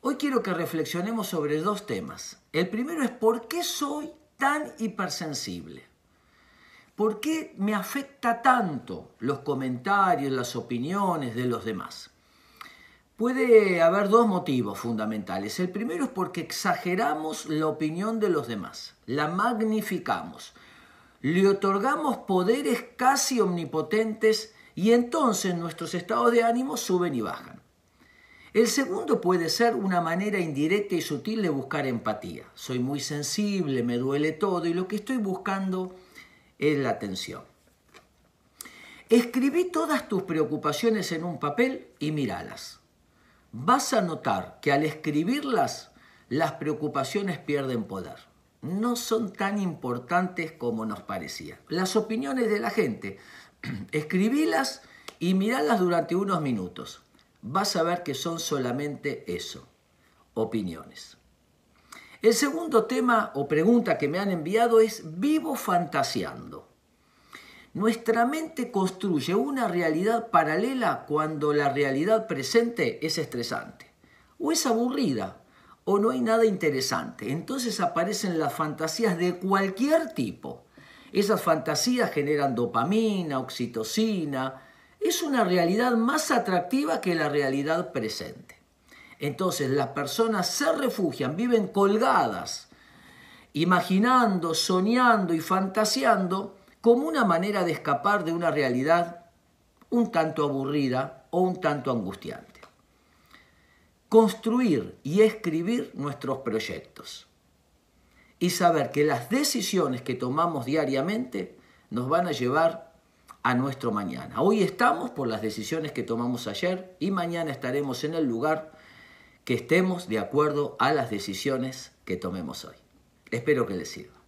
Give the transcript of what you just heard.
Hoy quiero que reflexionemos sobre dos temas. El primero es por qué soy tan hipersensible. ¿Por qué me afecta tanto los comentarios, las opiniones de los demás? Puede haber dos motivos fundamentales. El primero es porque exageramos la opinión de los demás, la magnificamos, le otorgamos poderes casi omnipotentes y entonces nuestros estados de ánimo suben y bajan. El segundo puede ser una manera indirecta y sutil de buscar empatía. Soy muy sensible, me duele todo y lo que estoy buscando es la atención. Escribí todas tus preocupaciones en un papel y míralas. Vas a notar que al escribirlas las preocupaciones pierden poder no son tan importantes como nos parecía. Las opiniones de la gente, escribílas y miralas durante unos minutos. Vas a ver que son solamente eso, opiniones. El segundo tema o pregunta que me han enviado es, ¿vivo fantaseando? Nuestra mente construye una realidad paralela cuando la realidad presente es estresante o es aburrida o no hay nada interesante. Entonces aparecen las fantasías de cualquier tipo. Esas fantasías generan dopamina, oxitocina. Es una realidad más atractiva que la realidad presente. Entonces las personas se refugian, viven colgadas, imaginando, soñando y fantaseando como una manera de escapar de una realidad un tanto aburrida o un tanto angustiante construir y escribir nuestros proyectos y saber que las decisiones que tomamos diariamente nos van a llevar a nuestro mañana. Hoy estamos por las decisiones que tomamos ayer y mañana estaremos en el lugar que estemos de acuerdo a las decisiones que tomemos hoy. Espero que les sirva.